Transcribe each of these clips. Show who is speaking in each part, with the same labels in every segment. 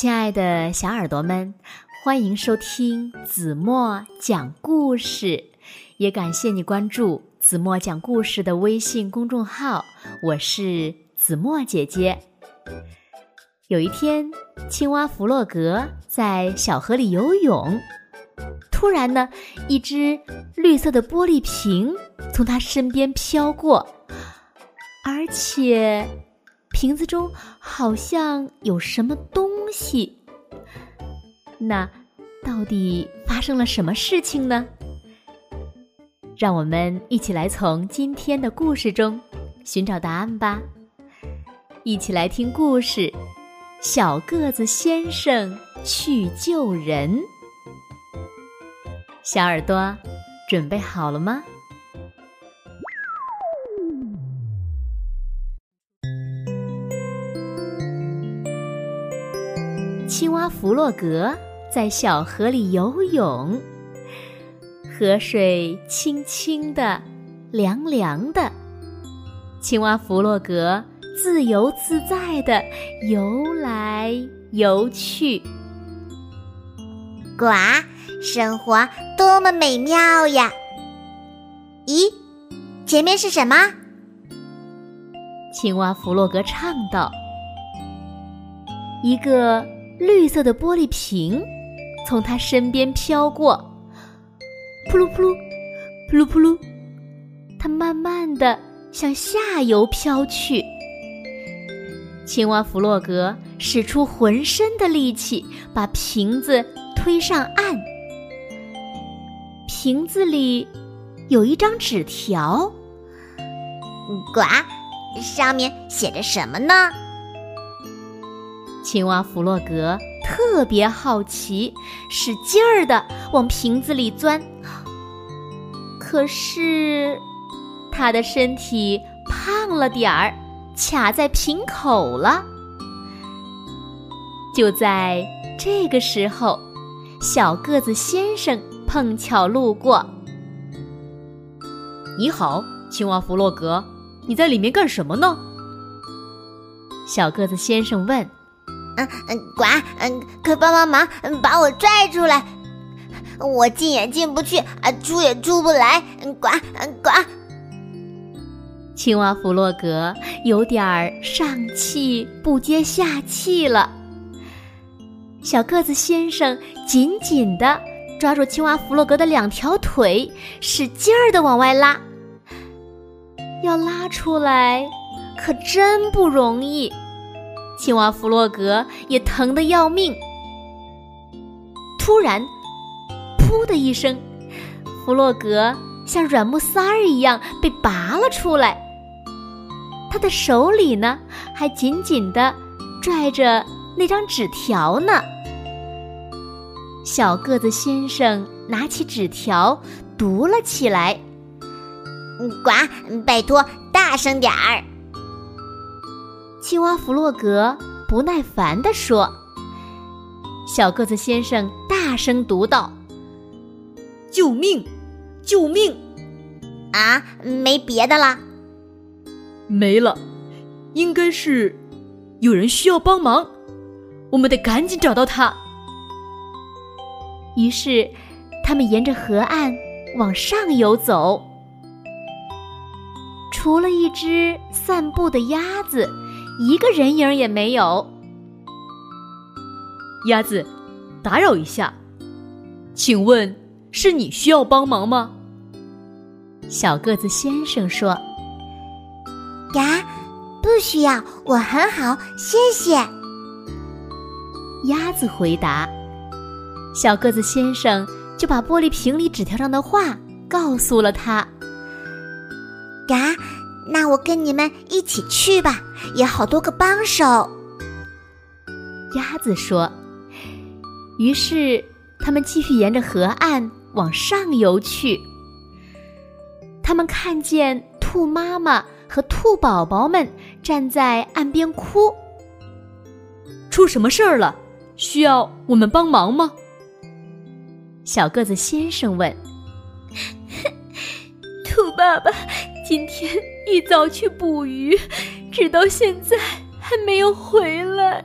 Speaker 1: 亲爱的小耳朵们，欢迎收听子墨讲故事，也感谢你关注子墨讲故事的微信公众号。我是子墨姐姐。有一天，青蛙弗洛格在小河里游泳，突然呢，一只绿色的玻璃瓶从他身边飘过，而且。瓶子中好像有什么东西，那到底发生了什么事情呢？让我们一起来从今天的故事中寻找答案吧！一起来听故事《小个子先生去救人》。小耳朵，准备好了吗？弗洛格在小河里游泳，河水清清的，凉凉的。青蛙弗洛格自由自在的游来游去。
Speaker 2: 呱，生活多么美妙呀！咦，前面是什么？
Speaker 1: 青蛙弗洛格唱道：“一个。”绿色的玻璃瓶从他身边飘过，扑噜扑噜，扑噜扑噜，它慢慢的向下游飘去。青蛙弗洛格使出浑身的力气，把瓶子推上岸。瓶子里有一张纸条，
Speaker 2: 呱，上面写着什么呢？
Speaker 1: 青蛙弗洛格特别好奇，使劲儿的往瓶子里钻。可是，他的身体胖了点儿，卡在瓶口了。就在这个时候，小个子先生碰巧路过。
Speaker 3: “你好，青蛙弗洛格，你在里面干什么呢？”
Speaker 1: 小个子先生问。
Speaker 2: 嗯，呱，嗯，快帮帮忙，把我拽出来！我进也进不去，啊，出也出不来。呱，呱！
Speaker 1: 青蛙弗洛格有点儿上气不接下气了。小个子先生紧紧的抓住青蛙弗洛格的两条腿，使劲儿的往外拉。要拉出来，可真不容易。青蛙弗洛格也疼得要命。突然，噗的一声，弗洛格像软木塞儿一样被拔了出来。他的手里呢，还紧紧的拽着那张纸条呢。小个子先生拿起纸条读了起来：“
Speaker 2: 呱，拜托，大声点儿。”
Speaker 1: 青蛙弗洛格不耐烦地说：“小个子先生大声读道：‘
Speaker 3: 救命！救命！’
Speaker 2: 啊，没别的了？
Speaker 3: 没了，应该是有人需要帮忙，我们得赶紧找到他。”
Speaker 1: 于是，他们沿着河岸往上游走，除了一只散步的鸭子。一个人影也没有。
Speaker 3: 鸭子，打扰一下，请问是你需要帮忙吗？
Speaker 1: 小个子先生说：“
Speaker 2: 呀，不需要，我很好，谢谢。”
Speaker 1: 鸭子回答。小个子先生就把玻璃瓶里纸条上的话告诉了他。
Speaker 2: 呀。那我跟你们一起去吧，有好多个帮手。
Speaker 1: 鸭子说。于是他们继续沿着河岸往上游去。他们看见兔妈妈和兔宝宝们站在岸边哭。
Speaker 3: 出什么事儿了？需要我们帮忙吗？
Speaker 1: 小个子先生问。
Speaker 4: 兔爸爸。今天一早去捕鱼，直到现在还没有回来。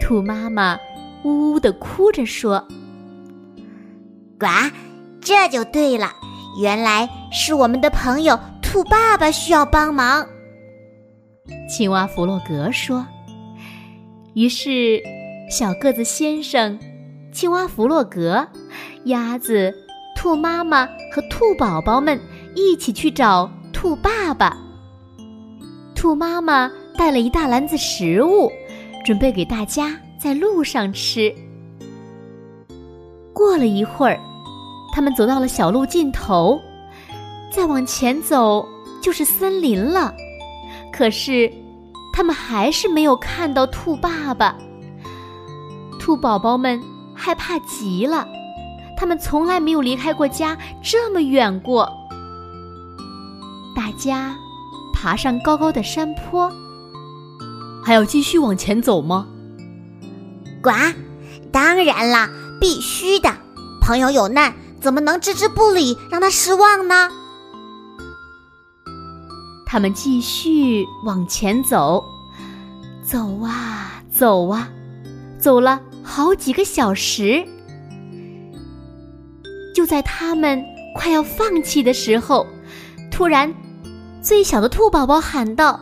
Speaker 1: 兔妈妈呜呜的哭着说：“
Speaker 2: 呱，这就对了，原来是我们的朋友兔爸爸需要帮忙。”
Speaker 1: 青蛙弗洛格说。于是，小个子先生、青蛙弗洛格、鸭子、兔妈妈和兔宝宝们一起去找兔爸爸。兔妈妈带了一大篮子食物，准备给大家在路上吃。过了一会儿，他们走到了小路尽头，再往前走就是森林了。可是，他们还是没有看到兔爸爸。兔宝宝们害怕极了，他们从来没有离开过家这么远过。大家。爬上高高的山坡，
Speaker 3: 还要继续往前走吗？
Speaker 2: 呱，当然啦，必须的。朋友有难，怎么能置之不理，让他失望呢？
Speaker 1: 他们继续往前走，走啊走啊，走了好几个小时。就在他们快要放弃的时候，突然。最小的兔宝宝喊道：“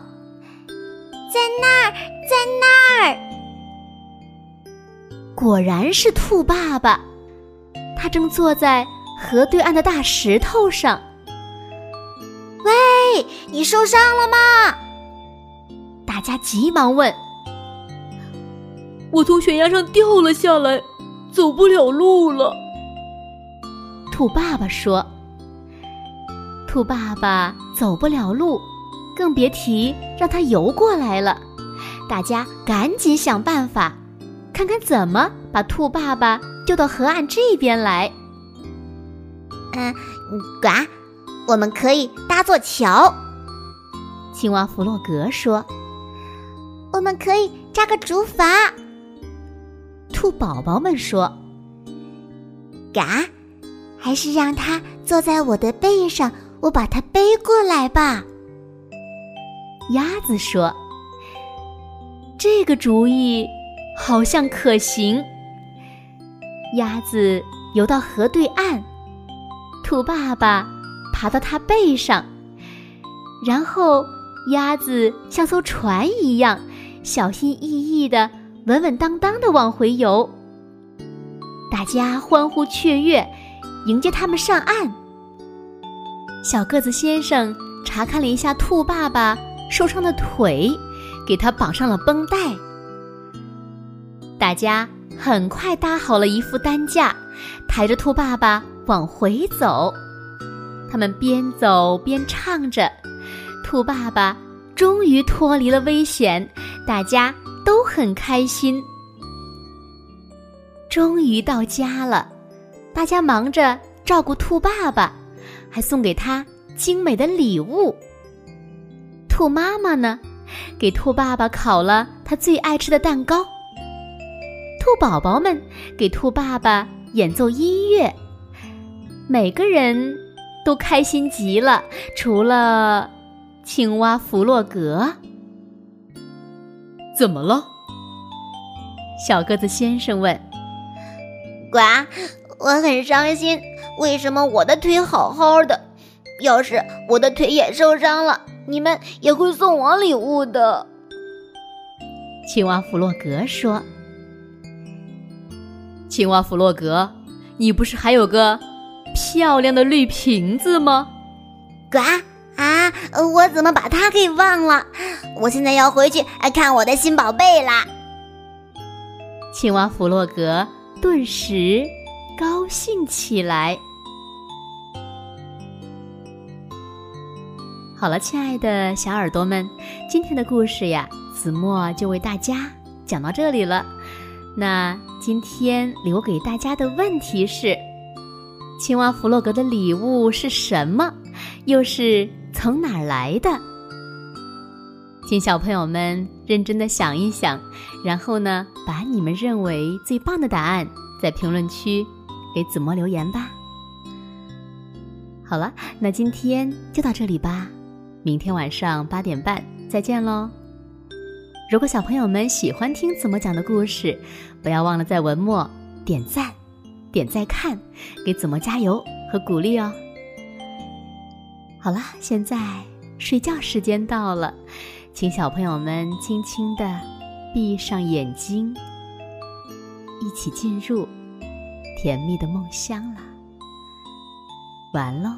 Speaker 2: 在那儿，在那儿！”
Speaker 1: 果然是兔爸爸，他正坐在河对岸的大石头上。
Speaker 2: 喂，你受伤了吗？
Speaker 1: 大家急忙问。
Speaker 3: 我从悬崖上掉了下来，走不了路了。
Speaker 1: 兔爸爸说。兔爸爸走不了路，更别提让它游过来了。大家赶紧想办法，看看怎么把兔爸爸丢到河岸这边来。
Speaker 2: 嗯，呱，我们可以搭座桥。
Speaker 1: 青蛙弗洛格说：“
Speaker 2: 我们可以扎个竹筏。”
Speaker 1: 兔宝宝们说：“
Speaker 2: 嘎，还是让它坐在我的背上。”我把它背过来吧。
Speaker 1: 鸭子说：“这个主意好像可行。”鸭子游到河对岸，兔爸爸爬到它背上，然后鸭子像艘船一样，小心翼翼的、稳稳当当的往回游。大家欢呼雀跃，迎接他们上岸。小个子先生查看了一下兔爸爸受伤的腿，给他绑上了绷带。大家很快搭好了一副担架，抬着兔爸爸往回走。他们边走边唱着，兔爸爸终于脱离了危险，大家都很开心。终于到家了，大家忙着照顾兔爸爸。还送给他精美的礼物。兔妈妈呢，给兔爸爸烤了他最爱吃的蛋糕。兔宝宝们给兔爸爸演奏音乐，每个人都开心极了，除了青蛙弗洛格。
Speaker 3: 怎么了？
Speaker 1: 小个子先生问。
Speaker 2: 呱，我很伤心。为什么我的腿好好的？要是我的腿也受伤了，你们也会送我礼物的。
Speaker 1: 青蛙弗洛格说：“
Speaker 3: 青蛙弗洛格，你不是还有个漂亮的绿瓶子吗？”
Speaker 2: 呱啊！我怎么把它给忘了？我现在要回去看我的新宝贝啦。
Speaker 1: 青蛙弗洛格顿时高兴起来。好了，亲爱的小耳朵们，今天的故事呀，子墨就为大家讲到这里了。那今天留给大家的问题是：青蛙弗洛格的礼物是什么？又是从哪儿来的？请小朋友们认真的想一想，然后呢，把你们认为最棒的答案在评论区给子墨留言吧。好了，那今天就到这里吧。明天晚上八点半再见喽。如果小朋友们喜欢听子墨讲的故事，不要忘了在文末点赞、点再看，给子墨加油和鼓励哦。好了，现在睡觉时间到了，请小朋友们轻轻的闭上眼睛，一起进入甜蜜的梦乡了。完喽。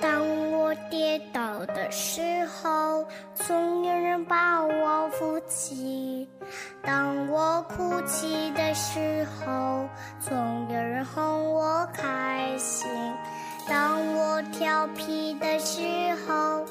Speaker 5: 当我跌倒的时候，总有人把我扶起；当我哭泣的时候，总哄我开心；当我调皮的时候，